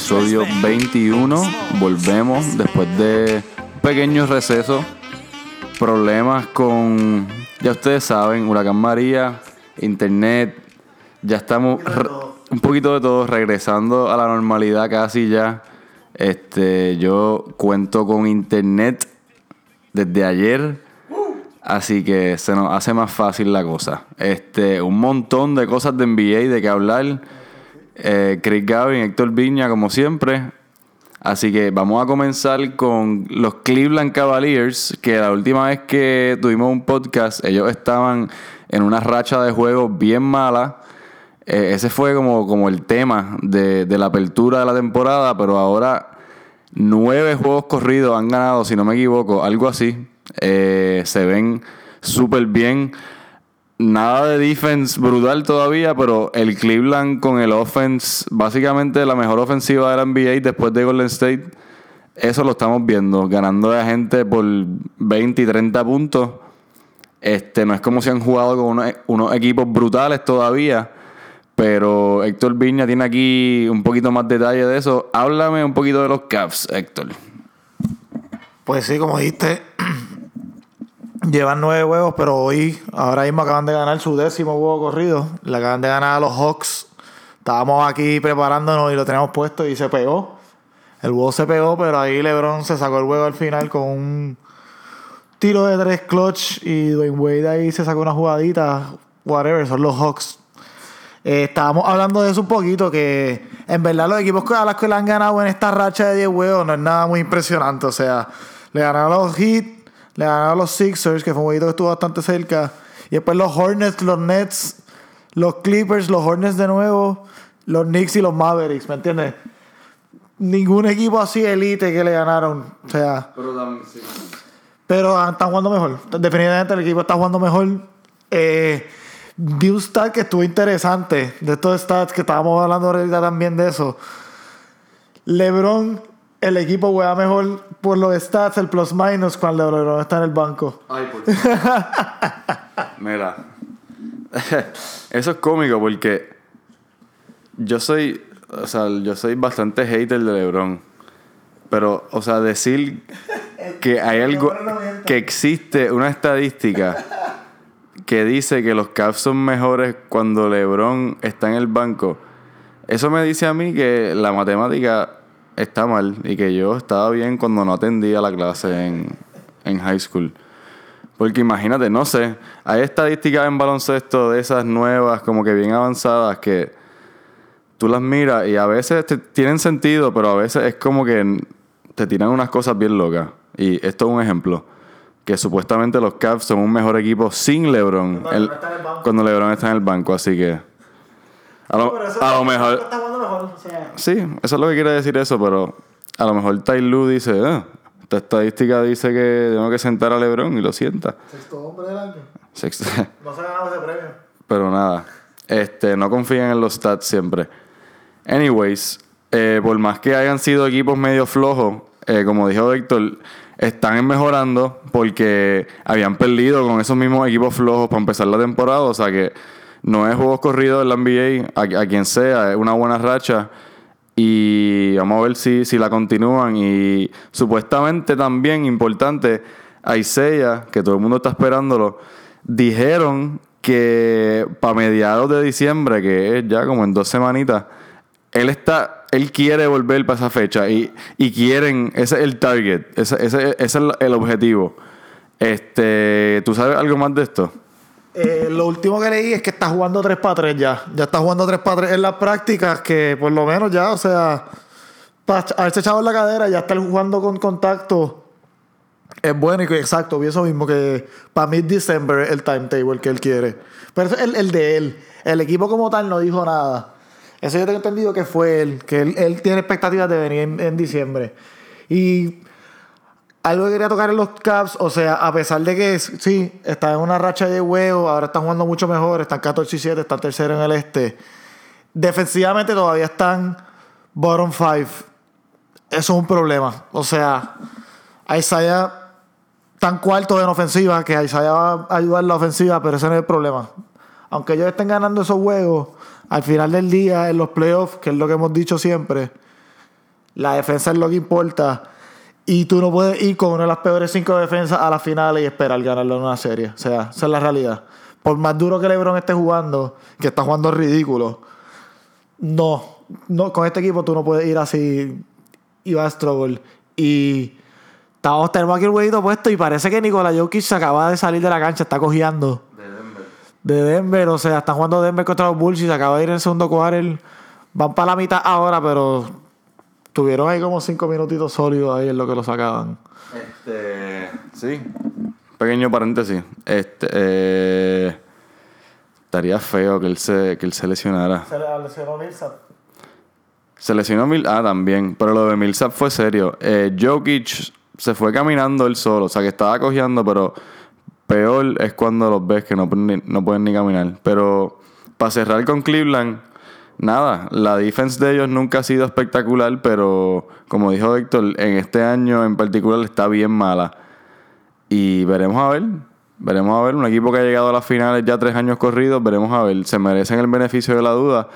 Episodio 21. Volvemos después de un pequeño receso. Problemas con, ya ustedes saben, Huracán María, Internet. Ya estamos un poquito de todo, regresando a la normalidad casi ya. Este, yo cuento con Internet desde ayer. Así que se nos hace más fácil la cosa. Este, un montón de cosas de NBA de que hablar. Eh, Chris Gavin, Héctor Viña, como siempre. Así que vamos a comenzar con los Cleveland Cavaliers, que la última vez que tuvimos un podcast, ellos estaban en una racha de juegos bien mala. Eh, ese fue como, como el tema de, de la apertura de la temporada, pero ahora nueve juegos corridos han ganado, si no me equivoco, algo así. Eh, se ven súper bien. Nada de defense brutal todavía, pero el Cleveland con el offense, básicamente la mejor ofensiva de la NBA después de Golden State, eso lo estamos viendo, ganando a gente por 20 y 30 puntos. Este, no es como si han jugado con unos, unos equipos brutales todavía, pero Héctor Viña tiene aquí un poquito más detalle de eso. Háblame un poquito de los Cavs, Héctor. Pues sí, como dijiste, llevan nueve huevos, pero hoy, ahora mismo acaban de ganar su décimo huevo corrido. Le acaban de ganar a los Hawks. Estábamos aquí preparándonos y lo teníamos puesto y se pegó. El huevo se pegó, pero ahí LeBron se sacó el huevo al final con un tiro de tres clutch y Dwayne Wade ahí se sacó una jugadita. Whatever, son los Hawks. Eh, estábamos hablando de eso un poquito, que en verdad los equipos que- a que le han ganado en esta racha de 10 huevos no es nada muy impresionante. O sea, le ganaron los Heat, le ganaron a los Sixers, que fue un jueguito que estuvo bastante cerca. Y después los Hornets, los Nets, los Clippers, los Hornets de nuevo, los Knicks y los Mavericks, ¿me entiendes? Ningún equipo así elite que le ganaron. O sea, pero ah, están jugando mejor. Definitivamente el equipo está jugando mejor. Eh, vi un stat que estuvo interesante. De estos stats que estábamos hablando ahorita también de eso. LeBron, el equipo juega mejor por los stats, el plus minus, cuando LeBron está en el banco. Mira, eso es cómico porque yo soy, o sea, yo soy bastante hater de LeBron. Pero, o sea, decir que hay algo, que existe una estadística que dice que los Cavs son mejores cuando LeBron está en el banco, eso me dice a mí que la matemática está mal y que yo estaba bien cuando no atendía la clase en, en high school. Porque imagínate, no sé, hay estadísticas en baloncesto de esas nuevas, como que bien avanzadas, que tú las miras y a veces te- tienen sentido, pero a veces es como que te tiran unas cosas bien locas. Y esto es un ejemplo. Que supuestamente los Cavs son un mejor equipo sin LeBron. Cuando el- LeBron está en el banco. cuando LeBron está en el banco, así que... A lo, a lo mejor... Está jugando mejor. O sea, Sí, eso es lo que quiere decir eso, pero a lo mejor Ty Lue dice, ah, esta estadística dice que tengo que sentar a LeBron y lo sienta. sexto hombre del año. Sexto- No se ha ganado ese premio. Pero nada, este, no confíen en los stats siempre. Anyways, eh, por más que hayan sido equipos medio flojos, eh, como dijo Héctor, están mejorando porque habían perdido con esos mismos equipos flojos para empezar la temporada. O sea que no es juegos corridos en la NBA, a, a quien sea, es una buena racha. Y vamos a ver si, si la continúan. Y supuestamente también, importante, Isaiah, que todo el mundo está esperándolo, dijeron que para mediados de diciembre, que es ya como en dos semanitas, él está, él quiere volver para esa fecha y, y quieren, ese es el target, ese, ese- ese es el objetivo. Este, ¿tú sabes algo más de esto? Eh, lo último que leí es que está jugando 3 para 3 ya. Ya está jugando 3 para 3 en las prácticas, que por lo menos ya, o sea, para haberse echado en la cadera, ya estar jugando con contacto es bueno y exacto, vi eso mismo que para mid-December el timetable que él quiere. Pero eso es el, el de él. El equipo como tal no dijo nada. Eso yo tengo entendido que fue él, que él, él tiene expectativas de venir en, en diciembre. Y algo que quería tocar en los Caps, o sea, a pesar de que sí, está en una racha de huevo, ahora están jugando mucho mejor, están 14 y 7, están tercero en el este. Defensivamente todavía están bottom 5. Eso es un problema. O sea, Isaiah tan cuarto en ofensiva que Isaiah va a ayudar la ofensiva, pero ese no es el problema. Aunque ellos estén ganando esos juegos, al final del día, en los playoffs, que es lo que hemos dicho siempre, la defensa es lo que importa. Y tú no puedes ir con una de las peores cinco defensas a la final y esperar ganarlo en una serie. O sea, esa es la realidad. Por más duro que LeBron esté jugando, que está jugando ridículo, no, no con este equipo tú no puedes ir así y va a struggle. Y estamos, tenemos aquí el huevito puesto y parece que Nikola Jokic se acaba de salir de la cancha, está cojeando. De Denver. De Denver, o sea, están jugando Denver contra los Bulls y se acaba de ir en el segundo quarter. Van para la mitad ahora, pero tuvieron ahí como cinco minutitos sólidos ahí en lo que lo sacaban. Este. Sí. Pequeño paréntesis. Este. eh, estaría feo que él se, que él se lesionara. Se le lesionó Millsap. Se lesionó Mil. Ah, también. Pero lo de Millsap fue serio. Eh, Jokic se fue caminando él solo. O sea, que estaba cojeando, pero peor es cuando los ves que no, pueden ni- no pueden ni caminar. Pero para cerrar con Cleveland, nada. La defense de ellos nunca ha sido espectacular, pero como dijo Héctor, en este año en particular está bien mala. Y veremos a ver. Veremos a ver. Un equipo que ha llegado a las finales ya tres años corridos. Veremos a ver. Se merecen el beneficio de la duda.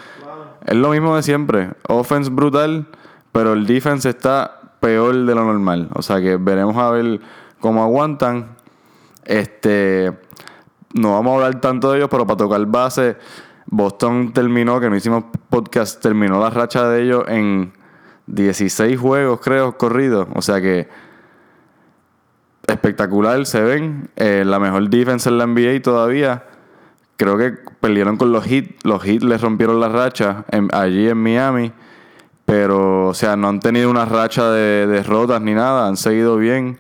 Es lo mismo de siempre. Offense brutal, pero el defense está peor de lo normal. O sea que veremos a ver cómo aguantan. Este. No vamos a hablar tanto de ellos, pero para tocar base, Boston terminó, que no hicimos podcast, terminó la racha de ellos en 16 juegos, creo, corridos. O sea que espectacular, se ven. Eh, la mejor defense en la NBA todavía. Creo que perdieron con los Heat. Los Heat les rompieron la racha allí en Miami. Pero, o sea, no han tenido una racha de derrotas ni nada. Han seguido bien.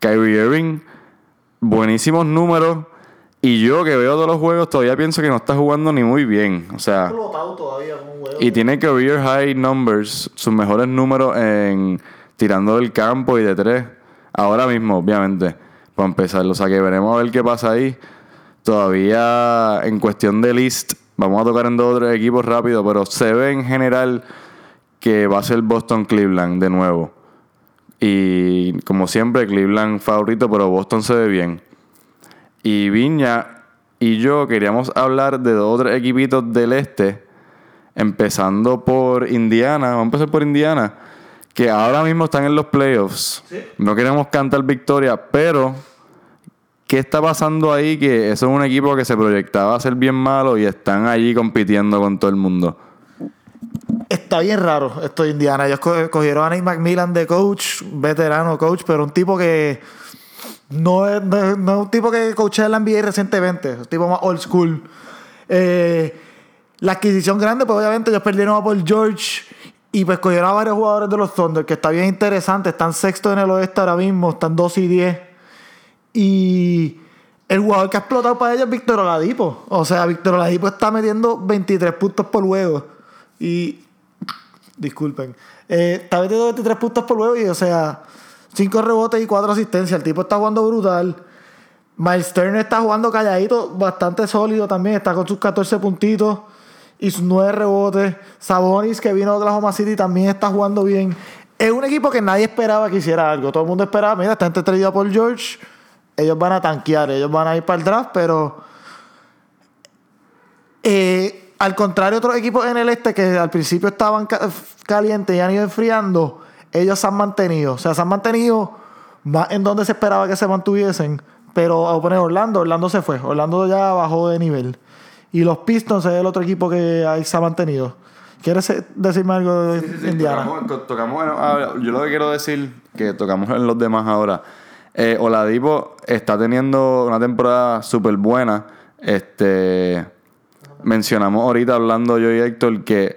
Kyrie Irving, buenísimos números. Y yo que veo todos los juegos todavía pienso que no está jugando ni muy bien. O sea, todavía un y tiene career high numbers, sus mejores números en tirando del campo y de tres. Ahora mismo, obviamente, para empezar. O sea que veremos a ver qué pasa ahí. Todavía en cuestión de list, vamos a tocar en dos o tres equipos rápido, pero se ve en general que va a ser Boston Cleveland de nuevo. Y como siempre, Cleveland favorito, pero Boston se ve bien. Y Viña y yo queríamos hablar de dos o tres equipitos del este, empezando por Indiana. Vamos a empezar por Indiana, que ahora mismo están en los playoffs. No queremos cantar victoria, pero ¿qué está pasando ahí? Que eso es un equipo que se proyectaba a ser bien malo y están allí compitiendo con todo el mundo. Está bien raro esto de Indiana. Ellos co- cogieron a Nick McMillan de coach, veterano coach, pero un tipo que no es, no un tipo que coachea la NBA recientemente. Es un tipo más old school. Eh, la adquisición grande, pues obviamente ellos perdieron a Paul George y pues cogieron a varios jugadores de los Thunder, que está bien interesante. Están sexto en el oeste ahora mismo, están 2 y 10. Y el jugador que ha explotado para ellos es Víctor Oladipo. O sea, Víctor Oladipo está metiendo 23 puntos por juego. Y. Disculpen. Eh, está metiendo 23 puntos por juego y, o sea, 5 rebotes y 4 asistencias. El tipo está jugando brutal. Miles Turner está jugando calladito, bastante sólido también. Está con sus 14 puntitos y sus 9 rebotes. Sabonis, que vino de Oklahoma City, también está jugando bien. Es un equipo que nadie esperaba que hiciera algo. Todo el mundo esperaba, mira, está entretenida por George. Ellos van a tanquear, ellos van a ir para el draft, pero eh, al contrario, otros equipos en el este que al principio estaban ca- calientes y han ido enfriando, ellos se han mantenido. O sea, se han mantenido más en donde se esperaba que se mantuviesen. Pero a poner Orlando, Orlando se fue. Orlando ya bajó de nivel. Y los Pistons es el otro equipo que ahí se ha mantenido. ¿Quieres decirme algo de Indiana? Tocamos, to- tocamos bueno, yo lo que quiero decir, que tocamos en los demás ahora. Eh, Oladipo está teniendo una temporada súper buena. Este, mencionamos ahorita hablando yo y Héctor que,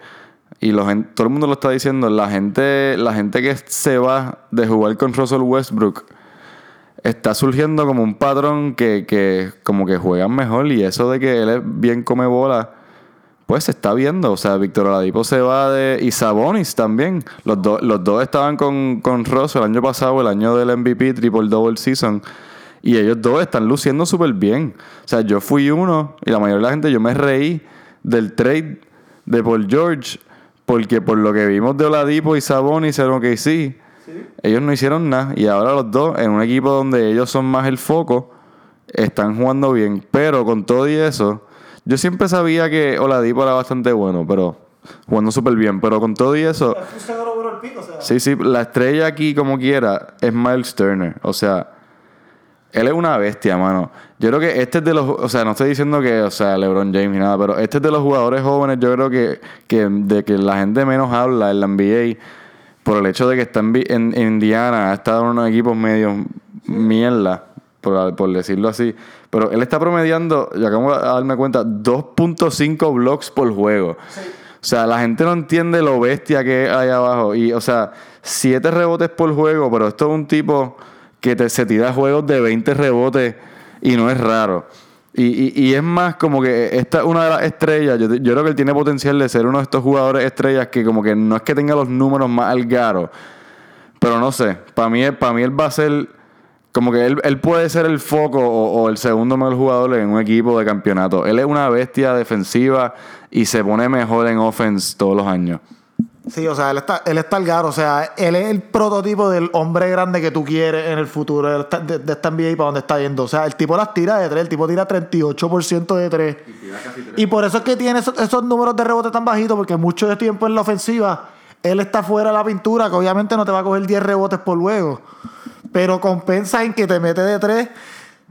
y los todo el mundo lo está diciendo, la gente, la gente que se va de jugar con Russell Westbrook está surgiendo como un patrón que, que como que juegan mejor y eso de que él es bien come bola pues se está viendo. O sea, Víctor Oladipo se va de. Y Sabonis también. Los, dos los dos estaban con, con Ross el año pasado, el año del MVP, Triple Double Season. Y ellos dos están luciendo súper bien. O sea, yo fui uno, y la mayoría de la gente, yo me reí del trade de Paul George, porque por lo que vimos de Oladipo y Sabonis en que sí, ellos no hicieron nada. Y ahora los dos, en un equipo donde ellos son más el foco, están jugando bien. Pero con todo y eso, Yo siempre sabía que Oladipo era bastante bueno, pero jugando súper bien. Pero con todo y eso, sí, sí, la estrella aquí, como quiera, es Miles Turner. O sea, él es una bestia, mano. Yo creo que este es de los. O sea, no estoy diciendo que, o sea, LeBron James ni nada, pero este es de los jugadores jóvenes, yo creo que, que de que la gente menos habla en la NBA por el hecho de que está en, en- en Indiana, ha estado en unos equipos medio mierda, por, por decirlo así. Pero él está promediando, ya acabo de darme cuenta, 2.5 blocks por juego. O sea, la gente no entiende lo bestia que hay abajo. Y, o sea, 7 rebotes por juego, pero esto es un tipo que te, se tira juegos de 20 rebotes y no es raro. Y, y, y es más como que esta es una de las estrellas. Yo, yo creo que él tiene potencial de ser uno de estos jugadores estrellas que como que no es que tenga los números más algaros. Pero no sé, para mí, para mí él va a ser como que él, él puede ser el foco o, o el segundo mejor jugador en un equipo de campeonato. Él es una bestia defensiva y se pone mejor en offense todos los años. Sí, o sea, él está, él está al garo. O sea, él es el prototipo del hombre grande que tú quieres en el futuro de, de, de esta NBA y para dónde está yendo. O sea, el tipo las tira de tres, el tipo tira 38% de tres. Y por eso es que tiene esos, esos números de rebote tan bajitos, porque mucho de tiempo en la ofensiva, él está fuera de la pintura, que obviamente no te va a coger 10 rebotes por luego. Pero compensa en que te mete de tres,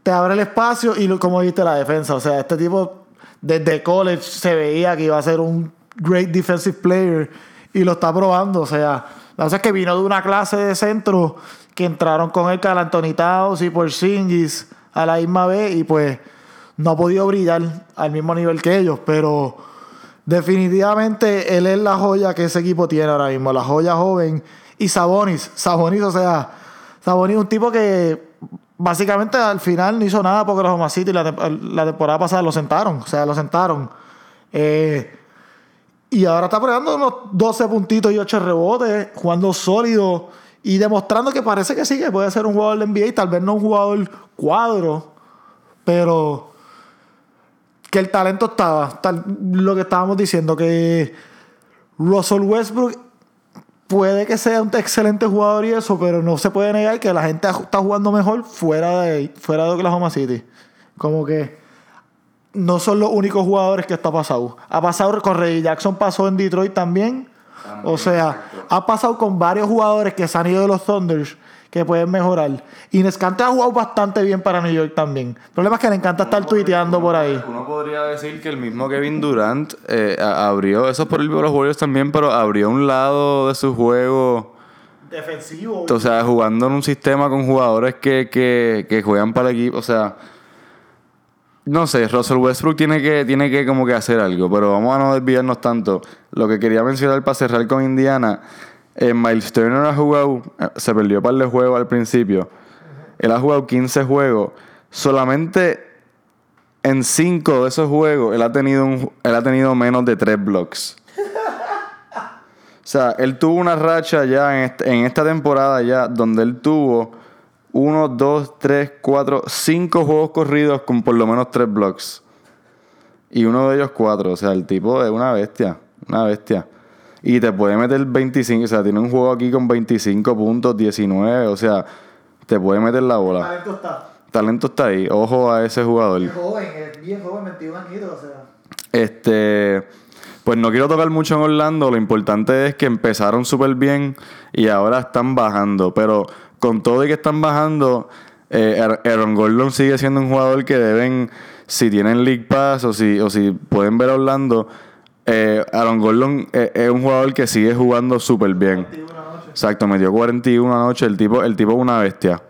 te abre el espacio y como viste la defensa. O sea, este tipo desde college se veía que iba a ser un great defensive player y lo está probando. O sea, la cosa es que vino de una clase de centro que entraron con él Cal Anthony Towns y Porzingis a la misma vez y pues no ha podido brillar al mismo nivel que ellos, pero definitivamente él es la joya que ese equipo tiene ahora mismo, la joya joven y Sabonis, Sabonis, o sea, Sabonis un tipo que básicamente al final no hizo nada porque los City la, la temporada pasada lo sentaron, o sea, lo sentaron. Eh, y ahora está pegando unos 12 puntitos y 8 rebotes, jugando sólido y demostrando que parece que sí, que puede ser un jugador de NBA, tal vez no un jugador cuadro, pero que el talento estaba, tal, lo que estábamos diciendo, que Russell Westbrook puede que sea un excelente jugador y eso, pero no se puede negar que la gente está jugando mejor fuera de, fuera de Oklahoma City. Como que no son los únicos jugadores que está pasado. Ha pasado con Reggie Jackson, pasó en Detroit también. o sea, ha pasado con varios jugadores que se han ido de los Thunders que pueden mejorar. Y Nescante ha jugado bastante bien para New York también. El problema es que le encanta estar tuiteando por ahí. Uno podría decir que el mismo Kevin Durant eh, abrió, eso es por el de los Warriors también, pero abrió un lado de su juego. Defensivo. O sea, jugando en un sistema con jugadores que, que, que juegan para el equipo. O sea, no sé, Russell Westbrook tiene que, tiene que como que hacer algo, pero vamos a no desviarnos tanto. Lo que quería mencionar para cerrar con Indiana, eh, Miles Turner ha jugado, eh, se perdió un par de juegos al principio. Él ha jugado 15 juegos. Solamente en 5 de esos juegos él ha tenido, él ha tenido menos de 3 blocks. O sea, él tuvo una racha ya en, este- en esta temporada ya donde él tuvo 1, 2, 3, 4, 5 juegos corridos con por lo menos 3 blocks. Y uno de ellos 4. O sea, el tipo es una bestia. Una bestia. Y te puede meter 25. O sea, tiene un juego aquí con 25 puntos, 19. O sea, te puede meter la bola. talento está. Talento está ahí. Ojo a ese jugador. joven, es bien joven, 21 añitos, o sea. Este, pues no quiero tocar mucho en Orlando. Lo importante es que empezaron súper bien y ahora están bajando. Pero con todo y que están bajando, eh, Aaron- Gordon sigue siendo un jugador que deben, si tienen League Pass o si, o si pueden ver a Orlando, eh, Aaron Gordon eh, es un jugador que sigue jugando súper bien. Exacto, metió 41 anoche. El tipo, el tipo es una bestia.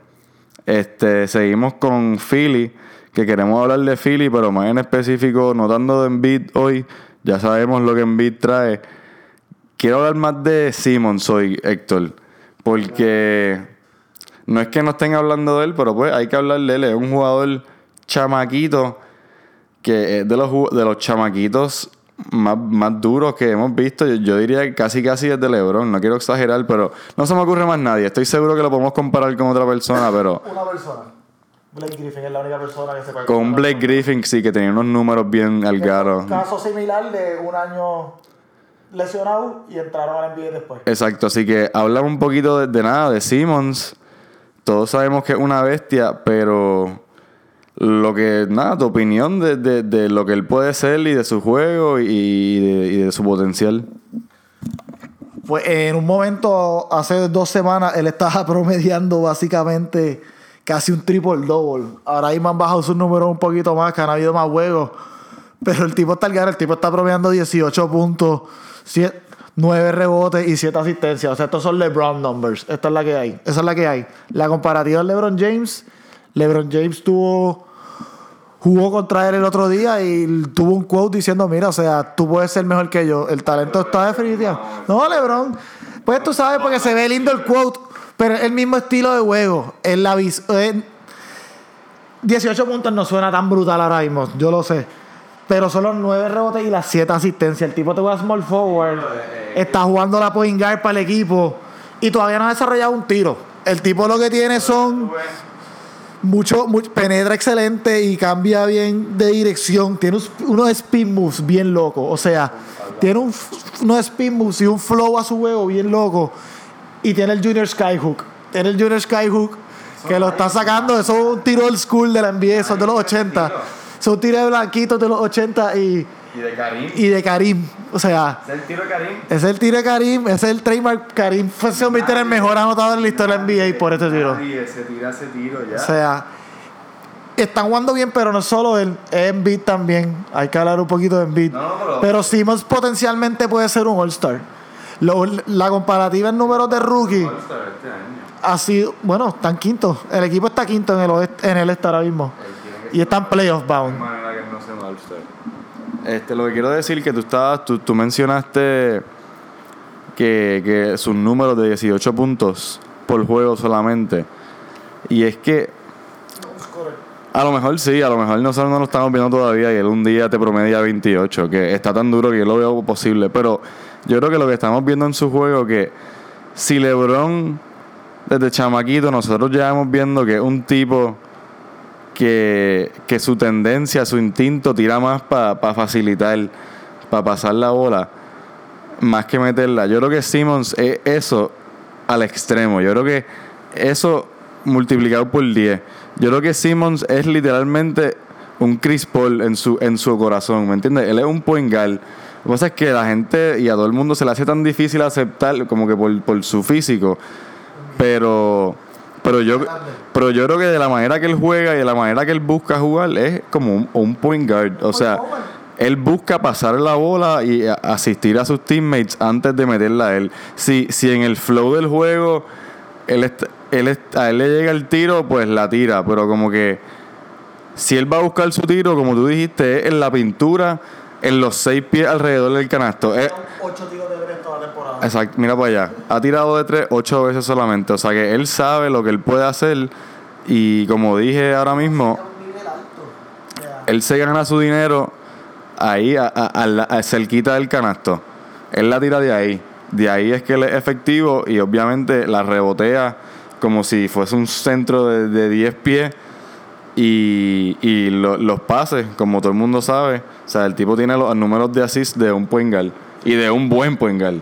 Este, seguimos con Philly, que queremos hablar de Philly, pero más en específico, no tanto de Embiid hoy, ya sabemos lo que Embiid trae. Quiero hablar más de Simmons hoy, Héctor, porque no es que no estén hablando de él, pero pues hay que hablar de él. Es un jugador chamaquito, que es de los, de los chamaquitos más, más duros que hemos visto. Yo, yo diría que casi casi desde LeBron, no quiero exagerar, pero no se me ocurre más nadie. Estoy seguro que lo podemos comparar con otra persona, pero... Una persona. Blake Griffin es la única persona que se puede Con Blake Griffin sí que tenía unos números bien algaros. Un caso similar de un año lesionado y entraron al NBA después. Exacto, así que hablamos un poquito de, de nada, de Simmons. Todos sabemos que es una bestia, pero lo que, nada, tu opinión de, de- de lo que él puede ser y de su juego y de, su potencial. Pues en un momento, hace dos semanas, él estaba promediando básicamente casi un triple double. Ahora mismo han bajado sus números un poquito más, que han habido más juegos. Pero el tipo está al el tipo está promediando 18 puntos, 9 rebotes y 7 asistencias. O sea, estos son LeBron numbers. Esta es la que hay. Esa es la que hay. La comparativa de LeBron James. LeBron James tuvo jugó contra él el otro día y tuvo un quote diciendo, mira, o sea, tú puedes ser mejor que yo. El talento está definitivo. No, Lebron. Pues tú sabes porque se ve lindo el quote, pero es el mismo estilo de juego. En la vis- en 18 puntos no suena tan brutal ahora mismo, yo lo sé. Pero son los 9 rebotes y las 7 asistencias. El tipo te juega small forward, está jugando la point guard para el equipo y todavía no ha desarrollado un tiro. El tipo lo que tiene son mucho, mucho- penetra excelente y cambia bien de dirección. Tiene unos, spin moves bien locos. O sea, tiene un, unos spin moves y un flow a su juego bien loco. Y tiene el Junior Skyhook. Tiene el Junior Skyhook que lo está sacando. Eso es un tiro old school de la NBA, es de los 80. Son tiros de blanquitos de los 80 y, Y de Karim. y de Karim. O sea, ¿Es el tiro de Karim? es el tiro de Karim, es el trademark. Karim fue se convierte en el mejor anotador en la historia de la NBA por este tiro. se tira ese tiro ya. O sea, están jugando bien, pero no solo él, es Embiid también. Hay que hablar un poquito de Embiid. No, no, pero- pero Simmons potencialmente puede ser un All-Star. La comparativa en números de rookie este ha sido, bueno, están quinto. El equipo está quinto en el oeste, en el este ahora mismo. Y están playoff bound. manera que no sea un All-Star. Este, lo que quiero decir que tú estabas, tú, tú mencionaste que, que sus números de 18 puntos por juego solamente. Y es que a lo mejor sí, a lo mejor nosotros no lo estamos viendo todavía y él un día te promedia 28, que está tan duro que yo lo veo posible. Pero yo creo que lo que estamos viendo en su juego que si LeBron desde chamaquito nosotros llevamos viendo que un tipo que, que su tendencia, su instinto tira más para facilitar, para pasar la bola, más que meterla. Yo creo que Simmons es eso al extremo. Yo creo que eso multiplicado por 10. Yo creo que Simmons es literalmente un Chris Paul en su, en su corazón, ¿me entiendes? Él es un point guard. Lo que pasa es que la gente y a todo el mundo se le hace tan difícil aceptar como que por, por su físico. Pero, pero yo, pero yo creo que de la manera que él juega y de la manera que él busca jugar es como un, un point guard. O sea, él busca pasar la bola y asistir a sus teammates antes de meterla a él. Si, si en el flow del juego él él a él le llega el tiro, pues la tira. Pero como que si él va a buscar su tiro, como tú dijiste, es en la pintura, en los seis pies alrededor del canasto. Es- 8 tiros de Brent toda la temporada. Exacto, mira para allá. Ha tirado de tres ocho veces solamente. O sea que él sabe lo que él puede hacer. Y como dije ahora mismo, él se gana su dinero ahí, a, a- a cerquita del canasto. Él la tira de ahí. De ahí es que él es efectivo y obviamente la rebotea como si fuese un centro de, de 10 pies. Y, y lo- los pases, como todo el mundo sabe, o sea, el tipo tiene los números de assist de un guard y de un buen guard,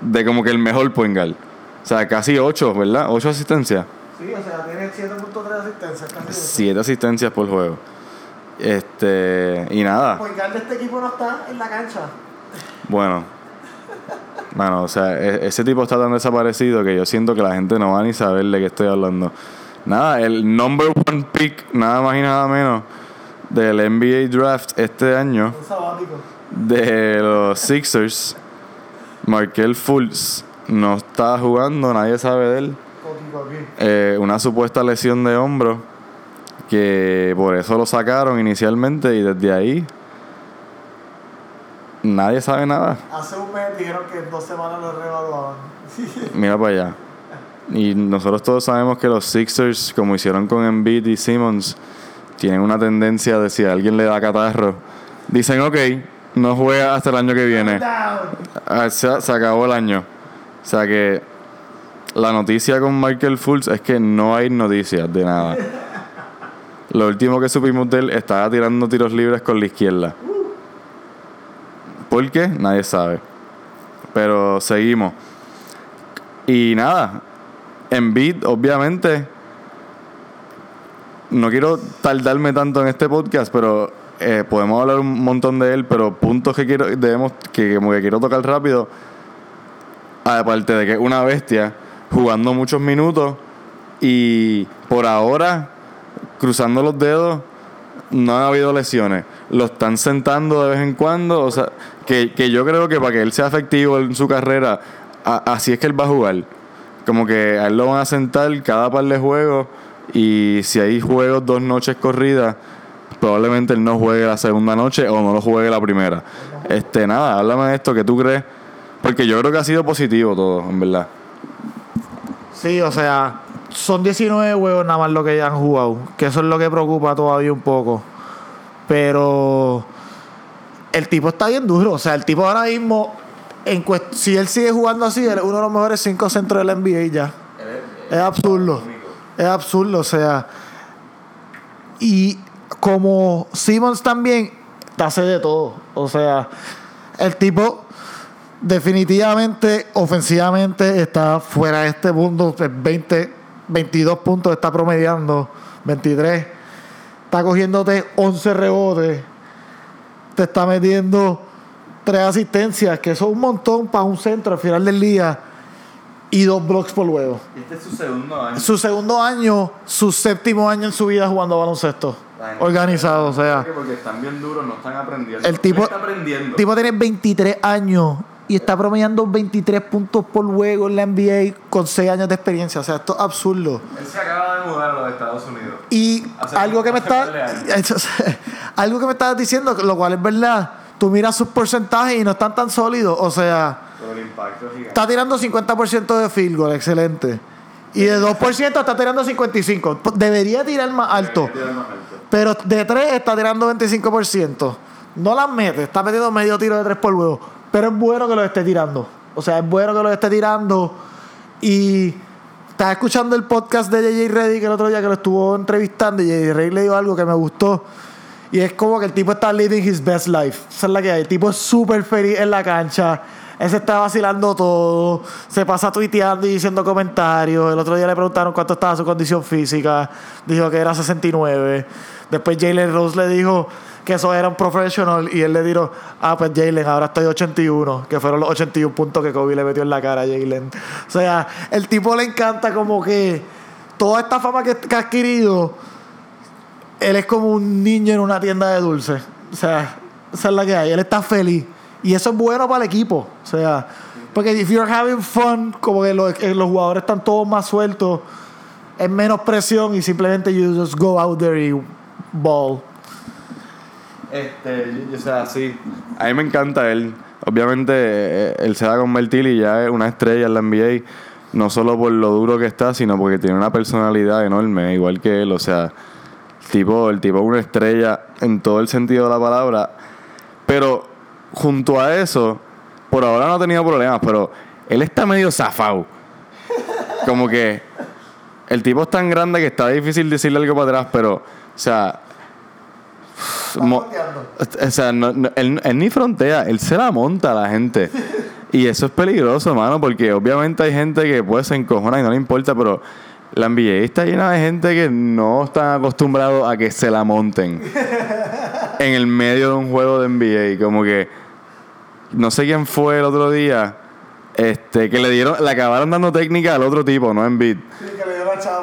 de como que el mejor point guard. O sea, casi 8, ¿verdad? 8 asistencias. Sí, o sea, tiene 7.3 asistencias. casi eso. 7 asistencias por juego. Este, y nada. El point guard de este equipo no está en la cancha. Bueno. Bueno, o sea, e- ese tipo está tan desaparecido que yo siento que la gente no va ni saber de qué estoy hablando. Nada, el number one pick, nada más y nada menos, del NBA Draft este año, Un sabático. de los Sixers, Markel Fultz, no está jugando, nadie sabe de él. Eh, una supuesta lesión de hombro, que por eso lo sacaron inicialmente y desde ahí nadie sabe nada. Hace un mes dijeron que en dos semanas lo revaluaban. Mira para allá. Y nosotros todos sabemos que los Sixers, como hicieron con Embiid y Simmons, tienen una tendencia de si a alguien le da catarro, dicen, ok, no juega hasta el año que viene. Ah, Se, se acabó el año. O sea que la noticia con Michael Fultz es que no hay noticias de nada. Lo último que supimos de él estaba tirando tiros libres con la izquierda. ¿Por qué? Nadie sabe. Pero seguimos. Y nada, Embiid obviamente no quiero tardarme tanto en este podcast, pero eh, podemos hablar un montón de él, pero puntos que quiero, debemos, que como que quiero tocar rápido, aparte de que es una bestia, jugando muchos minutos y por ahora, cruzando los dedos, no han habido lesiones. Lo están sentando de vez en cuando, o sea, que, que yo creo que para que él sea efectivo en su carrera, así es que él va a jugar. Como que a él lo van a sentar cada par de juegos y si hay juegos dos noches corridas, probablemente él no juegue la segunda noche o no lo juegue la primera. Este, nada, háblame de esto, que tú crees? Porque yo creo que ha sido positivo todo, en verdad. Sí, o sea, son 19 juegos nada más lo que ya han jugado. Que eso es lo que preocupa todavía un poco. Pero el tipo está bien duro. O sea, el tipo ahora mismo, si él sigue jugando así, es uno de los mejores cinco centros del NBA ya. Es absurdo. Es absurdo, o sea. Y como Simmons también, te hace de todo. O sea, el tipo definitivamente, ofensivamente, está fuera de este mundo. pues, 20, 22 puntos está promediando, 23. Está cogiéndote 11 rebotes. Te está metiendo 3 asistencias, que eso es un montón para un centro al final del día. Y dos blocks por juego. Este es su segundo año. Su segundo año, su séptimo año en su vida jugando baloncesto. Organizado, o sea. Porque están bien duros, no están aprendiendo. El tipo, Él está aprendiendo. el tipo tiene 23 años y está promediando 23 puntos por juego en la NBA con 6 años de experiencia. O sea, esto es absurdo. Él se acaba de mudar a los Estados Unidos. Y Hace- algo que me está algo que me estabas diciendo, lo cual es verdad. Tú miras sus porcentajes y no están tan sólidos. O sea, Pero el impacto es gigante. está tirando 50% de field goal, excelente. Y de 2% está tirando 55. Debería tirar más alto. Pero de 3 está tirando 25%. No las mete, está metiendo medio tiro de 3 por juego. Pero es bueno que lo esté tirando. O sea, es bueno que lo esté tirando. Y estaba escuchando el podcast de JJ Reddy que el otro día que lo estuvo entrevistando. Y JJ Reddy le dio algo que me gustó. Y es como que el tipo está living his best life. Esa es la que hay. El tipo es súper feliz en la cancha. Él se está vacilando todo. Se pasa tuiteando y diciendo comentarios. El otro día le preguntaron cuánto estaba su condición física. Dijo que era 69. Después Jalen Rose le dijo que eso era un professional. Y él le dijo, ah, pues Jalen, ahora estoy 81. Que fueron los 81 puntos que Kobe le metió en la cara a Jalen. O sea, el tipo le encanta como que toda esta fama que, que ha adquirido él es como un niño en una tienda de dulces. O sea, esa es la que hay. Él está feliz. Y eso es bueno para el equipo. O sea, porque if you're having fun, como que los, que los jugadores están todos más sueltos, es menos presión y simplemente you just go out there y ball. Este, o sea, sí. A mí me encanta él. Obviamente, eh, él se va a convertir y ya es una estrella en la NBA. No solo por lo duro que está, sino porque tiene una personalidad enorme, igual que él. O sea, tipo, el tipo es una estrella en todo el sentido de la palabra. Pero junto a eso, por ahora no ha tenido problemas, pero él está medio zafado. Como que el tipo es tan grande que está difícil decirle algo para atrás, pero, o sea, mo- o sea, no- no- él, él ni frontea, él se la monta a la gente. Y eso es peligroso, mano, porque obviamente hay gente que pues se encojona y no le importa, pero la NBA está llena de gente que no están acostumbrados a que se la monten en el medio de un juego de NBA. Como que no sé quién fue el otro día, este, que le dieron, le acabaron dando técnica al otro tipo, no en beat.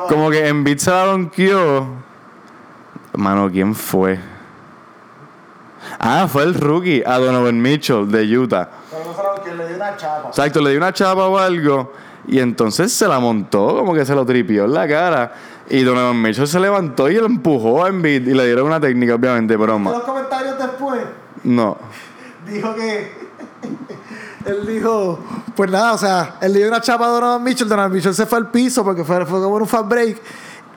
Como que en beat se la donkeó. Mano, ¿quién fue? Ah, fue el rookie, a Donovan Mitchell de Utah. le dio una chapa. Exacto, le dio una chapa o algo. Y entonces se la montó, como que se lo tripió en la cara. Y Donovan Mitchell se levantó y lo empujó a Embiid. Y le dieron una técnica, obviamente, pero ma- Los comentarios después no. dijo que. él dijo, pues nada, o sea, él le dio una chapa a Donovan Mitchell. Donovan Mitchell se fue al piso porque fue, fue como un fast break.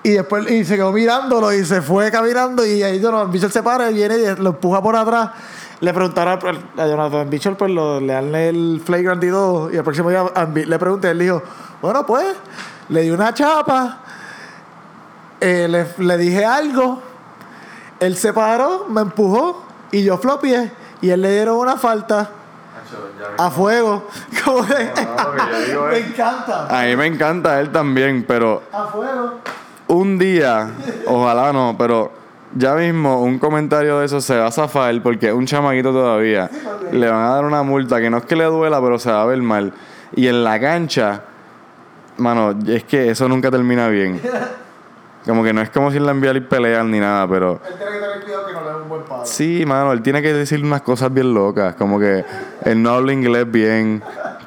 Y después y se quedó mirándolo y se fue caminando. Y ahí Donovan Mitchell se para y viene y lo empuja por atrás. Le preguntaron a, a Donovan Mitchell, pues lo, le dan el flagrant y todo. Y el próximo día a Embiid le pregunté, él dijo, bueno, pues, le di una chapa. Eh, le, le dije algo. Él se paró, me empujó y yo flopié. Y él le dieron una falta a fuego. Como yo digo me encanta. A mí me encanta él también, pero A fuego. un día, ojalá no, pero ya mismo un comentario de eso se va a zafar porque es un chamaquito todavía. Le van a dar una multa que no es que le duela, pero se va a ver mal. Y en la cancha, mano, es que eso nunca termina bien. Como que no es como si la enviara y pelean ni nada, pero. Él tiene que tener cuidado que no le dé un buen padre. Sí, mano, él tiene que decir unas cosas bien locas. Como que él no habla inglés bien.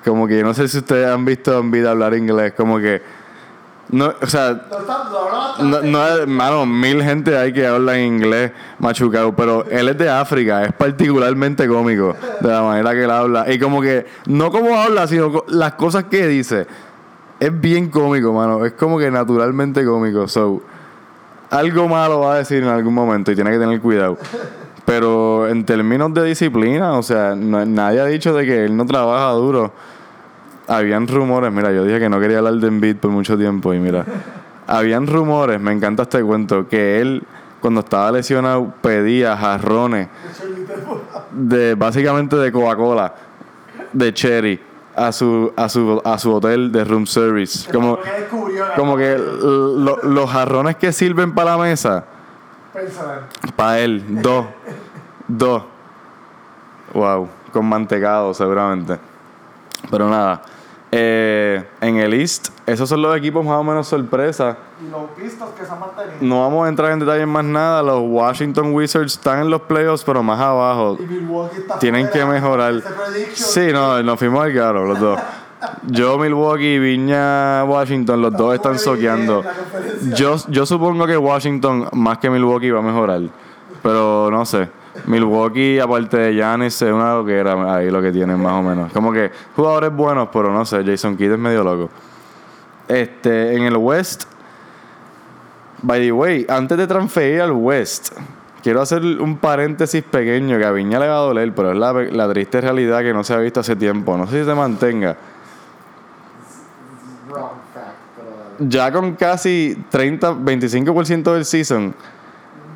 Como que no sé si ustedes han visto en vida hablar inglés. Como que. No, o sea, No no, mano, mil gente hay que habla en inglés machucado, pero él es de África, es particularmente cómico de la manera que él habla. Y como que, no como habla, sino las cosas que dice. Es bien cómico, mano. Es como que naturalmente cómico. So, algo malo va a decir en algún momento y tiene que tener cuidado. Pero en términos de disciplina, o sea, nadie ha dicho de que él no trabaja duro. Habían rumores, mira, yo dije que no quería hablar de Embiid por mucho tiempo y mira, habían rumores, me encanta este cuento, que él cuando estaba lesionado pedía jarrones de básicamente de Coca-Cola, de cherry a su a su a su hotel de room service, como como que lo- los jarrones que sirven para la mesa para él, dos. Dos. Wow, con mantecado seguramente. Pero nada. eh, en el East, esos son los equipos más o menos sorpresa. Y los pistos que se han mantenido. No vamos a entrar en detalle en más nada. Los Washington Wizards están en los playoffs, pero más abajo. Y Milwaukee está Tienen fuera. que mejorar. Sí, no, nos fuimos al caro, los dos. Yo, Milwaukee, Viña, Washington, los dos están soqueando. Yo, yo supongo que Washington, más que Milwaukee, va a mejorar. Pero no sé. Milwaukee, aparte de Giannis, es una loquera ahí lo que tienen más o menos. Como que jugadores buenos, pero no sé. Jason Kidd es medio loco. Este, en el West, by the way, antes de transferir al West, quiero hacer un paréntesis pequeño que a Viña le va a doler, pero es la, la triste realidad que no se ha visto hace tiempo. No sé si se mantenga. Wrong fact, pero. Ya con casi 30, 25% del season,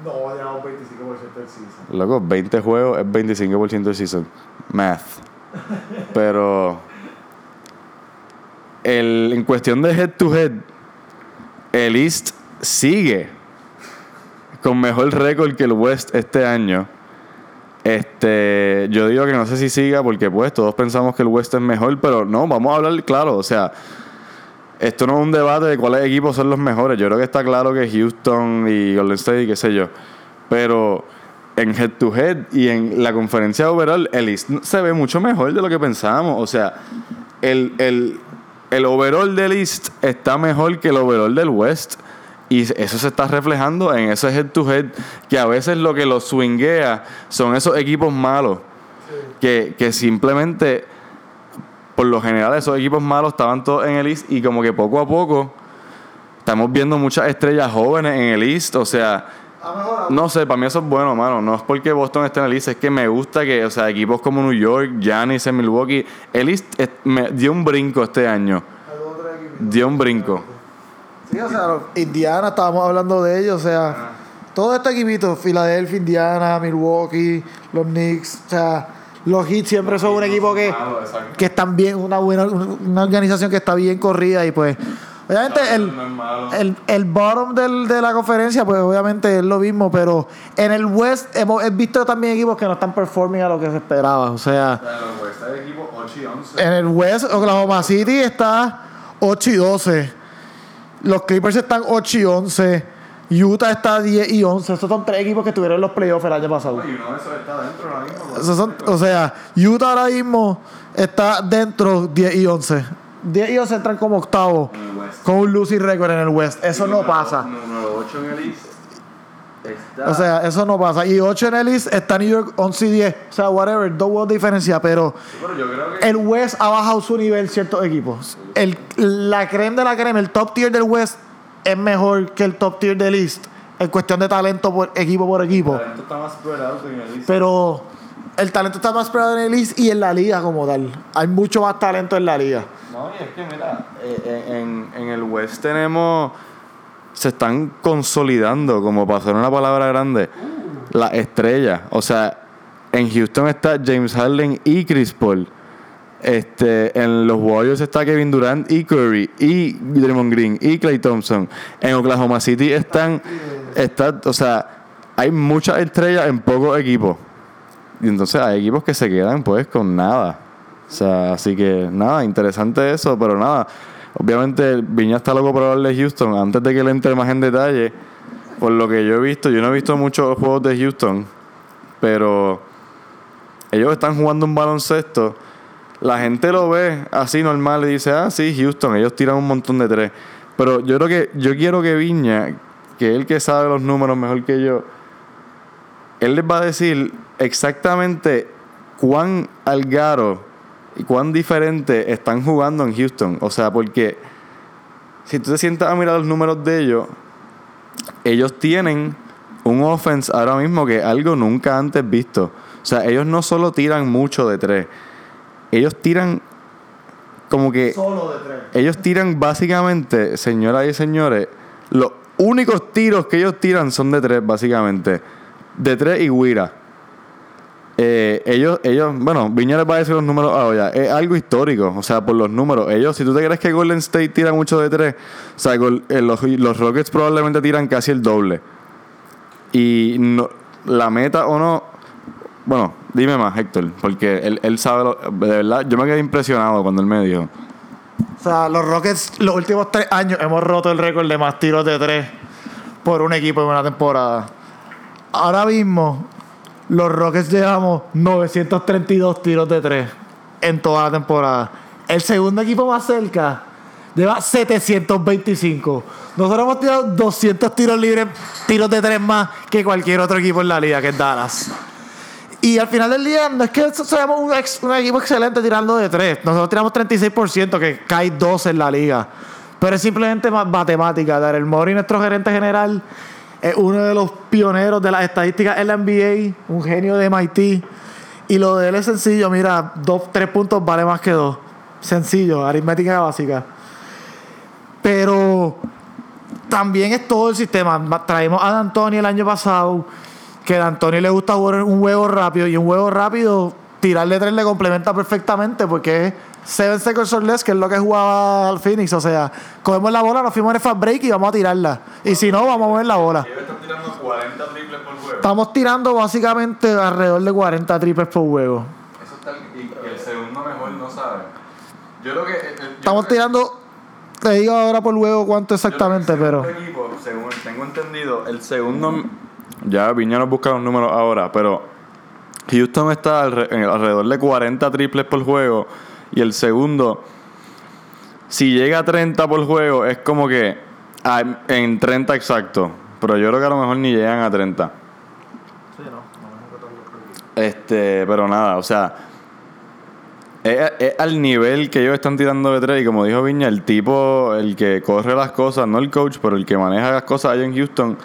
No, llegado un 25% del season. loco, 20 juegos es 25% del season. Math. Pero el, en cuestión de head to head, el East sigue con mejor récord que el West este año. Este, yo digo que no sé si siga porque pues todos pensamos que el West es mejor, pero no, vamos a hablar claro, o sea, esto no es un debate de cuáles equipos son los mejores. Yo creo que está claro que Houston y Golden State y qué sé yo. Pero en head to head y en la conferencia overall, el East se ve mucho mejor de lo que pensábamos. O sea, el, el, el overall del East está mejor que el overall del West. Y eso se está reflejando en ese head to head, que a veces lo que los swinguea son esos equipos malos, que, que simplemente, por lo general, esos equipos malos estaban todos en el East y como que poco a poco estamos viendo muchas estrellas jóvenes en el East, o sea, no sé, para mí eso es bueno, mano. No es porque Boston esté en el East, es que me gusta que, o sea, equipos como New York, Giannis en Milwaukee, el East me dio un brinco este año. Dio un brinco. Sí, o sea, Indiana, estábamos hablando de ellos, o sea, todo este equipito, Filadelfia, Indiana, Milwaukee, los Knicks, o sea, los Heat siempre son un equipo que, que están bien, una buena, una organización que está bien corrida y pues, obviamente el, el, el bottom del, de la conferencia, pues obviamente es lo mismo, pero en el West hemos he visto también equipos que no están performing a lo que se esperaba, o sea, en el West, Oklahoma City está 8 y 12. Los Clippers están 8 y 11. Utah está 10 y 11. Esos son tres equipos que tuvieron en los playoffs el año pasado. Esos son, o sea, Utah ahora mismo está dentro 10 y 11. 10 y 11 entran como octavo con un losing record en el West. Eso no pasa. O sea, eso no pasa. Y 8 en el East está New York 11 y 10. O sea, whatever, dos juegos de diferencia. Pero el West ha bajado su nivel ciertos equipos. El, la creme de la creme, el top tier del West es mejor que el top tier del East en cuestión de talento por equipo por equipo. Pero el talento está más spread en el East y en la liga como tal. Hay mucho más talento en la liga. No, y es que mira, eh, en, en el West tenemos. Se están consolidando, como pasó en una palabra grande, las estrellas. O sea, en Houston está James Harden y Chris Paul. Este, en los Warriors está Kevin Durant y Curry y Draymond Green y Clay Thompson. En Oklahoma City están, está, o sea, hay muchas estrellas en pocos equipos. Y entonces hay equipos que se quedan pues con nada. O sea, así que nada, interesante eso, pero nada. Obviamente Viña está loco por hablarle de Houston. Antes de que le entre más en detalle, por lo que yo he visto, yo no he visto muchos juegos de Houston, pero ellos están jugando un baloncesto. La gente lo ve así normal y dice, ah, sí, Houston, ellos tiran un montón de tres. Pero yo creo que, yo quiero que Viña, que es el que sabe los números mejor que yo, él les va a decir exactamente cuán algaro y cuán diferente están jugando en Houston. O sea, porque si tú te sientas a mirar los números de ellos, ellos tienen un offense ahora mismo que algo nunca antes visto. O sea, ellos no solo tiran mucho de tres, ellos tiran como que... Solo de tres. Ellos tiran básicamente, señoras y señores, los únicos tiros que ellos tiran son de tres, básicamente. De tres y Guira. Eh, ellos, ellos, bueno, Viña les va a decir los números ahora. Es algo histórico, o sea, por los números. Ellos, si tú te crees que Golden State tira mucho de tres, o sea, eh, los, los Rockets probablemente tiran casi el doble. Y no, la meta o no, bueno, dime más, Héctor, porque él, él sabe, lo- de verdad, yo me quedé impresionado cuando él me dijo. O sea, los Rockets, los últimos tres años hemos roto el récord de más tiros de tres por un equipo en una temporada. Ahora mismo, los Rockets llevamos 932 tiros de tres en toda la temporada. El segundo equipo más cerca lleva 725. Nosotros hemos tirado 200 tiros libres, tiros de tres más que cualquier otro equipo en la liga, que es Dallas. Y al final del día, no es que seamos un, equipo excelente tirando de tres. Nosotros tiramos 36%, que cae 12 en la liga. Pero es simplemente ma- matemática. Darrell Mori, nuestro gerente general, es uno de los pioneros de las estadísticas en la NBA, un genio de MIT. Y lo de él es sencillo. Mira, dos, tres puntos vale más que dos. Sencillo, aritmética básica. Pero también es todo el sistema. Ma- Traemos a D'Antoni el año pasado, que a D'Antoni le gusta jugar un juego rápido y un juego rápido, tirarle tres le complementa perfectamente porque es seven seconds or less, que es lo que jugaba al Phoenix. O sea, cogemos la bola, nos fuimos en el fast break y vamos a tirarla. Y si no, vamos a mover la bola. Ellos están tirando 40 triples por juego. Estamos tirando básicamente alrededor de 40 triples por juego. Eso está y el segundo mejor no sabe. Yo creo que Estamos tirando, te digo ahora por juego cuánto exactamente, pero... equipo, según tengo entendido, el segundo ya Viña nos busca los números ahora, pero Houston está alrededor de 40 triples por juego y el segundo si llega a 30 por juego es como que ah, en 30 exacto, pero yo creo que a lo mejor ni llegan a 30. Este, pero nada, o sea, es, es al nivel que ellos están tirando de tres. Y como dijo Viña, el tipo, el que corre las cosas, no el coach, pero el que maneja las cosas allá en Houston,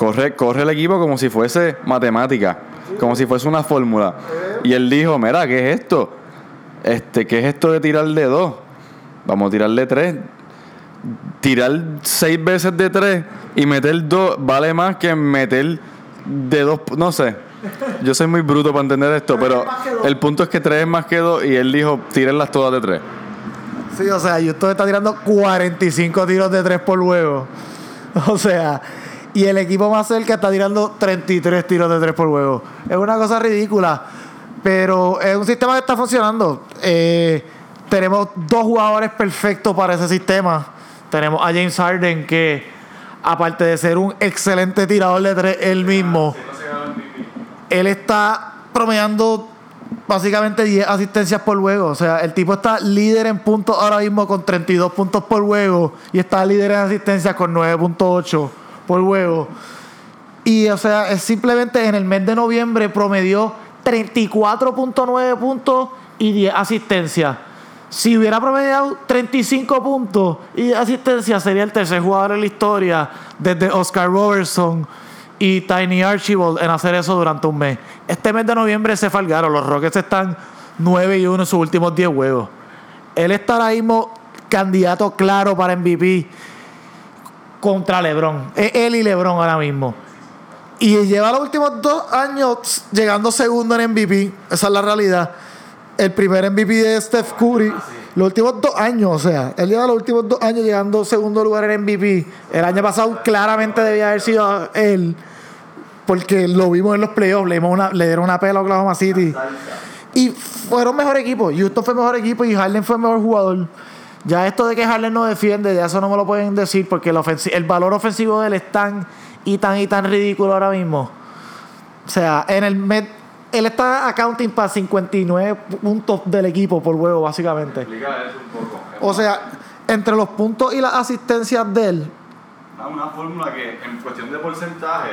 corre, corre el equipo como si fuese matemática, como si fuese una fórmula. Y él dijo: Mira, ¿qué es esto? Este, ¿Qué es esto de tirar de dos? Vamos a tirar de tres. Tirar seis veces de tres y meter dos vale más que meter de dos. No sé. Yo soy muy bruto para entender esto, pero el punto es que tres es más que dos y él dijo, tírenlas todas de tres. Sí, o sea, Houston está tirando 45 tiros de tres por juego. O sea, y el equipo más cerca está tirando 33 tiros de tres por juego. Es una cosa ridícula, pero es un sistema que está funcionando. Eh, tenemos dos jugadores perfectos para ese sistema. Tenemos a James Harden, que aparte de ser un excelente tirador de tres él mismo, él está promediando básicamente 10 asistencias por juego. O sea, el tipo está líder en puntos ahora mismo con 32 puntos por juego y está líder en asistencias con 9.8 por juego. Y, o sea, es simplemente en el mes de noviembre promedió 34.9 puntos y 10 asistencias. Si hubiera promediado 35 puntos y 10 asistencias, sería el tercer jugador en la historia desde Oscar Robertson y Tiny Archibald en hacer eso durante un mes. Este mes de noviembre se falgaron. Los Rockets están 9 y 1 en sus últimos 10 juegos. Él está ahora mismo candidato claro para MVP contra LeBron. Es él y LeBron ahora mismo. Y lleva los últimos dos años llegando segundo en MVP. Esa es la realidad. el primer MVP de Steph Curry. Los últimos dos años, o sea, él lleva los últimos dos años llegando segundo lugar en MVP. El año pasado claramente debía haber sido él, porque lo vimos en los playoffs, le, dimos una- le dieron una pela a Oklahoma City. Y fueron mejor equipo. Houston fue mejor equipo y Harden fue mejor jugador. Ya esto de que Harden no defiende, ya eso no me lo pueden decir porque el, ofensi- el valor ofensivo de él es tan y tan y tan ridículo ahora mismo. O sea, en el med, él está accounting para 59 puntos del equipo por juego, básicamente. Explica eso un poco. O sea, entre los puntos y las asistencias de él, una fórmula que en cuestión de porcentaje,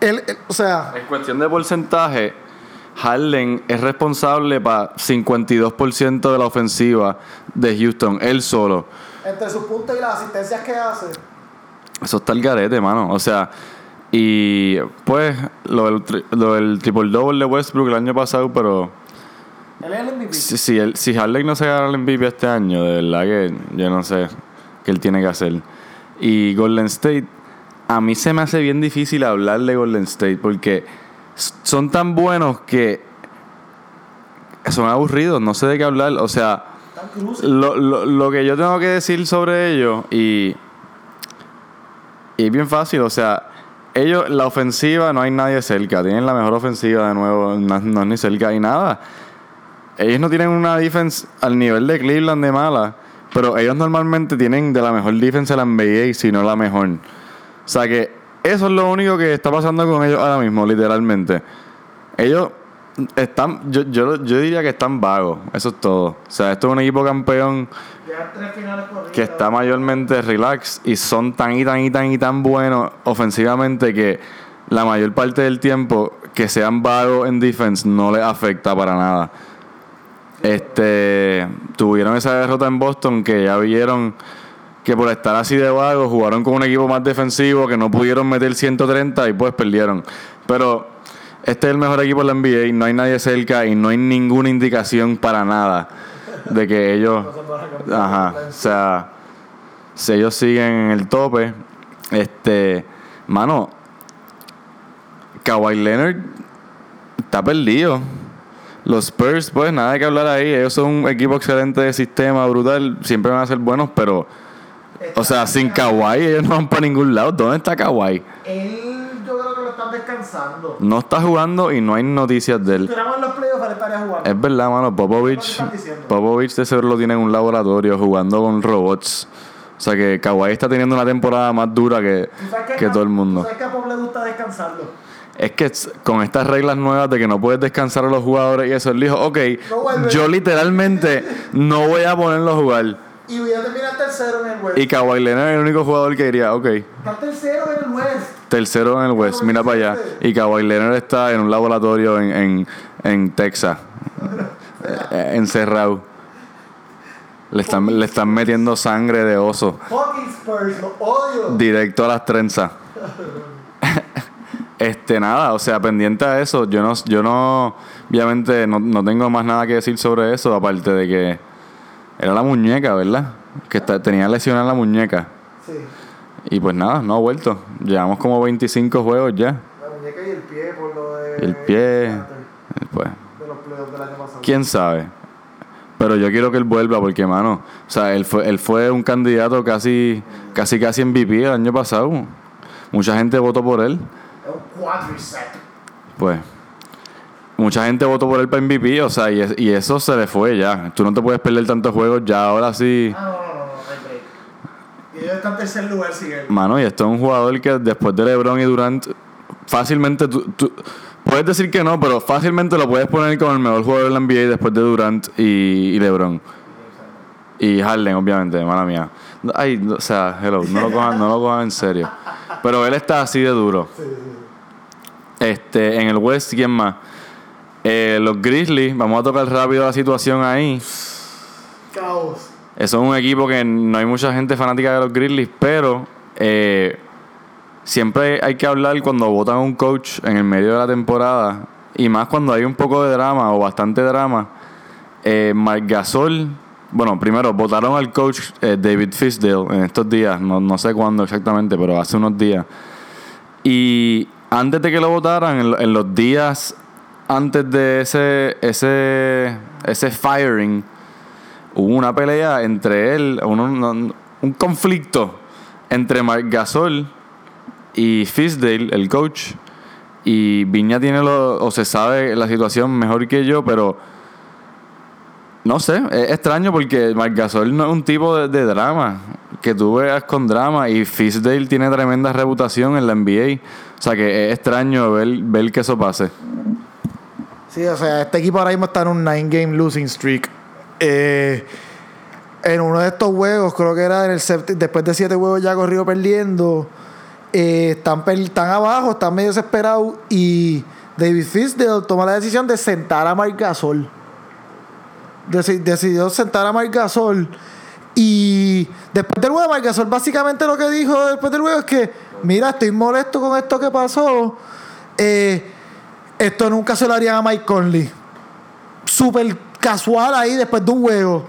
él, él- o sea, en cuestión de porcentaje, Harden es responsable para 52% de la ofensiva de Houston, él solo. entre sus puntos y las asistencias que hace, Eso está el garete, mano. O sea, y pues lo del, tri- lo del triple double de Westbrook el año pasado, pero él es el MVP. si, si, él- si Harden no se gana el MVP este año, de verdad que yo no sé qué él tiene que hacer. Y Golden State, a mí se me hace bien difícil hablar de Golden State porque son tan buenos que son aburridos, no sé de qué hablar. O sea, lo, lo, lo que yo tengo que decir sobre ellos y, y es bien fácil, o sea, ellos, la ofensiva no hay nadie cerca, tienen la mejor ofensiva de nuevo, no, no es ni cerca y nada. Ellos no tienen una defense al nivel de Cleveland de mala, pero ellos normalmente tienen de la mejor defense de la NBA, si no la mejor. O sea que eso es lo único que está pasando con ellos ahora mismo, literalmente. Ellos están, yo, yo, yo diría que están vagos, eso es todo. O sea, esto es un equipo campeón que está mayormente relax y son tan y tan y tan y tan buenos ofensivamente que la mayor parte del tiempo que sean vagos en defense no les afecta para nada. Este tuvieron esa derrota en Boston que ya vieron que por estar así de vagos jugaron con un equipo más defensivo que no pudieron meter 130 y pues perdieron. Pero este es el mejor equipo de la NBA, no hay nadie cerca y no hay ninguna indicación para nada de que ellos Ajá, o sea, si ellos siguen en el tope, este, mano, Kawhi Leonard está perdido. Los Spurs, pues nada que hablar ahí. Ellos son un equipo excelente de sistema, brutal. Siempre van a ser buenos, pero, o sea, sin Kawhi ellos no van para ningún lado. ¿Dónde está Kawhi? Él, yo creo que lo están descansando. No está jugando y no hay noticias de él. estuviéramos en los playoffs, él estaría jugando. Es verdad, mano. Popovich. Popovich de seguro lo tiene en un laboratorio jugando con robots. O sea que Kawhi está teniendo una temporada más dura que, ¿Tú sabes que todo el ¿tú mundo. sabes que a Pop le gusta descansando? Es que con estas reglas nuevas de que no puedes descansar a los jugadores y eso, él dijo, ok, No yo literalmente no voy a ponerlo a jugar. Y voy a terminar tercero en el West. Y Kawhi Leonard es el único jugador que diría, ok, Está tercero en el West. tercero en el West, mira para allá. Y Kawhi Leonard está en un laboratorio en, en, en Texas, eh, encerrado. Le están, le están metiendo sangre de oso Fucking Spurs, lo odio. directo a las trenzas. Este, nada, o sea, pendiente a eso, yo no, yo no, obviamente no, no tengo más nada que decir sobre eso, aparte de que era la muñeca, ¿verdad? Que está- tenía lesionada la muñeca. Sí. Y pues nada, no ha vuelto. Llevamos como 25 juegos ya. La muñeca y el pie por lo de. El pie, pues, De los playoffs del año pasado. quién sabe. Pero yo quiero que él vuelva porque, mano, o sea, él fue, él fue un candidato casi, casi, casi MVP el año pasado. Mucha gente votó por él. Es un quadricep. Pues, mucha gente votó por él para MVP, o sea, y, es- y eso se le fue ya. Tú no te puedes perder tantos juegos ya, ahora sí. Ah, no, no, no, no. Y ellos están en tercer lugar, sigue. Mano, y esto es un jugador que después de LeBron y Durant, fácilmente tú, tú- puedes decir que no, pero fácilmente lo puedes poner como el mejor jugador de la NBA después de Durant y, y LeBron. Y Harden, obviamente, mala mía. Ay, o sea, hello, no lo cojan, no lo cojan en serio. Pero él está así de duro. Este, en el West, ¿quién más? Eh, los Grizzlies, vamos a tocar rápido la situación ahí. Caos. Eso es un equipo que no hay mucha gente fanática de los Grizzlies, pero eh, siempre hay que hablar cuando votan a un coach en el medio de la temporada, y más cuando hay un poco de drama o bastante drama. Eh, Marc Gasol, bueno, primero votaron al coach eh, David Fisdale en estos días, no, no sé cuándo exactamente, pero hace unos días. Y antes de que lo votaran, en los días antes de ese, ese, ese firing, hubo una pelea entre él, un, un, un conflicto entre Mark Gasol y Fisdale, el coach. Y Viña tiene lo, o se sabe la situación mejor que yo, pero no sé, es extraño porque Marc Gasol no es un tipo de, de drama que tú veas con drama y Fisdale tiene tremenda reputación en la NBA. O sea que es extraño ver, ver que eso pase. Sí, o sea, este equipo ahora mismo está en un nine game losing streak. Eh, en uno de estos juegos, creo que era en el después de siete juegos ya corrido perdiendo. eh, están, están abajo, están medio desesperados y David Fisdale toma la decisión de sentar a Marc Gasol. Deci- decidió sentar a Marc Gasol y después del juego Marc Gasol básicamente lo que dijo después del juego es que mira estoy molesto con esto que pasó Eh, esto nunca se lo harían a Mike Conley súper casual ahí después de un juego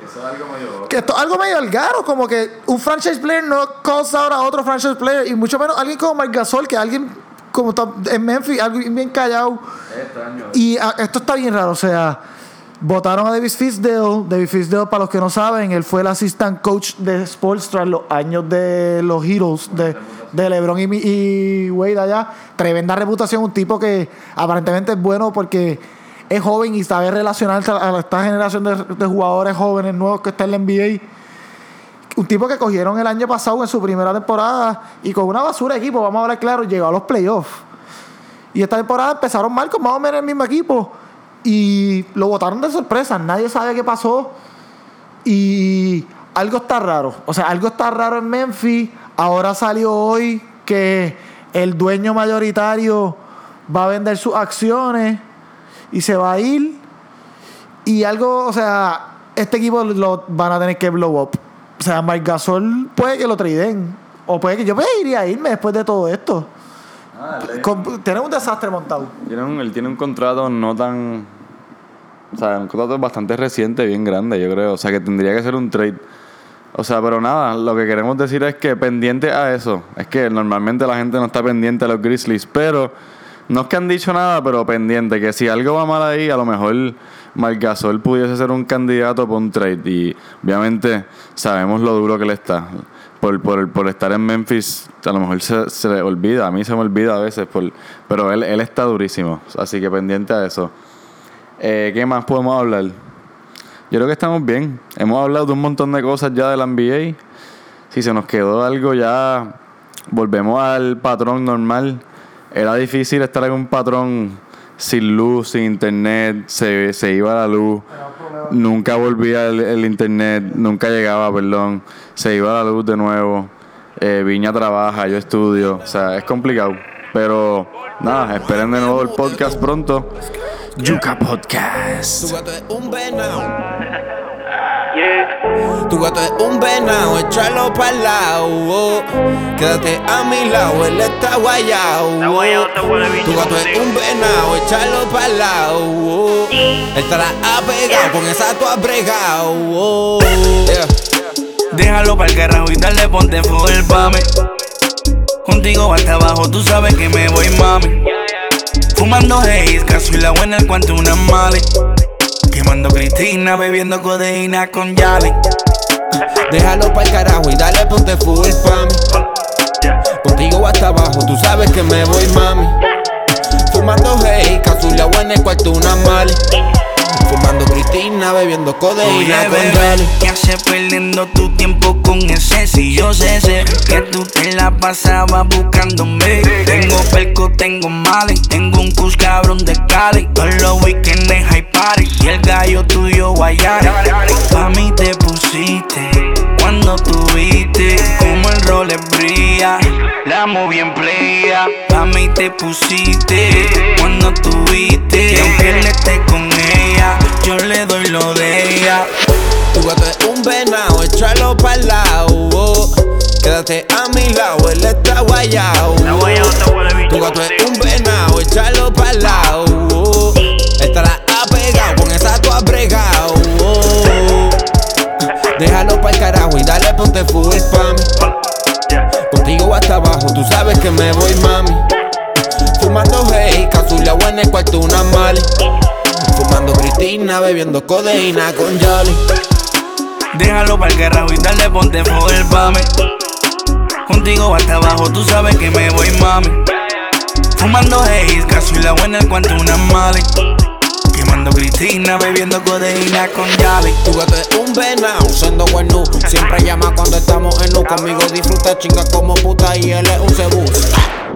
que esto es algo medio algaro, como que un franchise player no causa ahora a otro franchise player, y mucho menos alguien como Marc Gasol, que alguien como está en Memphis, alguien bien callado. Y ah, esto está bien raro, o sea, votaron a David Fisdale. David Fisdale, para los que no saben, él fue el assistant coach de Sportstra en los años de los Heroes, de, de LeBron y, y Wade allá. Tremenda reputación, un tipo que aparentemente es bueno porque es joven y sabe relacionarse a esta generación de, de jugadores jóvenes nuevos que está en la NBA. Un tipo que cogieron el año pasado en su primera temporada y con una basura de equipo, vamos a hablar claro, llegó a los playoffs. Y esta temporada empezaron mal con más o menos el mismo equipo. Y lo votaron de sorpresa. Nadie sabe qué pasó. Y algo está raro. O sea, algo está raro en Memphis. Ahora salió hoy que el dueño mayoritario va a vender sus acciones y se va a ir. Y algo, o sea, este equipo lo van a tener que blow up. O sea, Marc Gasol puede que lo traden. O puede que yo me iría a irme después de todo esto. Con- tiene un desastre montado. Tiene un- él tiene un contrato no tan. O sea, un contrato bastante reciente, bien grande, yo creo. O sea, que tendría que ser un trade. O sea, pero nada, lo que queremos decir es que pendiente a eso. Es que normalmente la gente no está pendiente a los Grizzlies, pero no es que han dicho nada, pero pendiente. Que si algo va mal ahí, a lo mejor Marc Gasol pudiese ser un candidato para un trade. Y obviamente sabemos lo duro que le está. Por, por, por estar en Memphis, a lo mejor se, se le olvida. A mí se me olvida a veces, por, pero él, él está durísimo. Así que pendiente a eso. Eh, ¿Qué más podemos hablar? Yo creo que estamos bien. Hemos hablado de un montón de cosas ya de la NBA. Si se nos quedó algo ya, volvemos al patrón normal. Era difícil estar en un patrón sin luz, sin internet, se, se iba la luz, nunca volvía el, el internet, nunca llegaba, perdón, se iba la luz de nuevo. Eh, Viña trabaja, yo estudio, o sea, es complicado. Pero nada, esperen de nuevo el podcast pronto. Yuka Podcast. Tu gato es un venado. Tu gato es un venado, échalo pa'l lado. oh. Quédate a mi lado, él está guayao. Está guayao, está bueno, bicho, Tu gato es un venado, échalo pa'l lado. oh. Él estará apegado, con esa tú has bregado. oh. Yeah. Déjalo pa'l carajo y dale ponte full pa' mí. Contigo hasta abajo, tú sabes que me voy, mami. Fumando haze, caso y la buena el cuanto una male. Quemando Cristina, bebiendo codeína con Yali. Déjalo pa'l carajo y dale ponte full pa' mí. Contigo hasta abajo, tú sabes que me voy, mami. Fumando hey, cazuela buena, el cuarto una mali. Fumando Cristina, bebiendo codeína Oye, con bebé, Yali. ¿qué haces perdiendo tu tiempo con ese? Si yo sé, te la pasabas buscándome. Tengo perco, tengo mali, tengo un cus cabrón de Cali. Todos los weekends high party y el gallo tuyo guayari. Pa' mí te pusiste cuando tuviste como el role brilla. La moví en playa, pa' mí te pusiste cuando tuviste. Y aunque él esté con ella, yo le doy lo de ella. Tu gato es un venado, échalo pa'l lado. Quédate a mi lado, él está guayao. Tu gato es un venado, échalo pa'l lado. oh. Estará apegado, con esa tú has bregado. oh. Déjalo pa'l carajo y dale ponte full pa' mí. Contigo hasta abajo, tú sabes que me voy, mami. Fumando hey, Cazulia en el cuarto una mali. Fumando Cristina, bebiendo codeína con Jolly. Déjalo para el carajo y dale ponte full pame. Contigo hasta abajo, tú sabes que me voy mami. Fumando haze, cazuela en el cuarto una mali. Quemando Cristina, bebiendo codeína con. Tu gato es un venado, siendo bueno. Siempre llama cuando estamos en luz. Conmigo disfruta, chinga como puta y él es un cebus.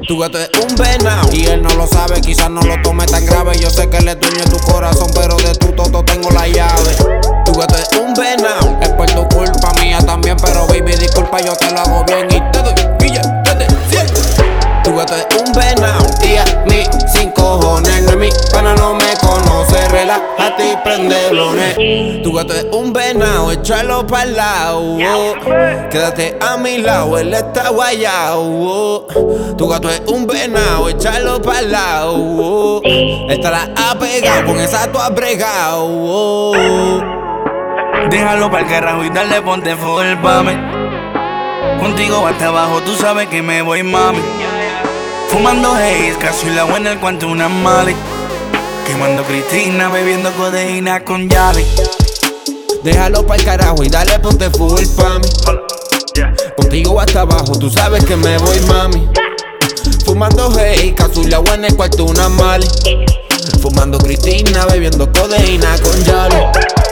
Tu gato es un venado y él no lo sabe, quizás no lo tome tan grave. Yo sé que él es dueño tu corazón, pero de tu toto tengo la llave. Tu gato es un venado, es por tu culpa mía también, Tu gato es un venado, échalo pa'l lado, oh. quédate a mi lado, él está guayao. Tu gato es un venado, échalo pa'l lado, oh. estará apegado, con esa tú has. Déjalo para el carajo y dale ponte full pame. Contigo hasta abajo, tú sabes que me voy mami. Fumando haze, cazuela en el cuarto una mali. Quemando Cristina, bebiendo codeína con Yali. Déjalo pa'l carajo y dale ponte full pa' mí. Contigo hasta abajo, tú sabes que me voy mami. Fumando hey, cazulia en el cuarto una mali. Fumando Cristina, bebiendo codeína con Jolly.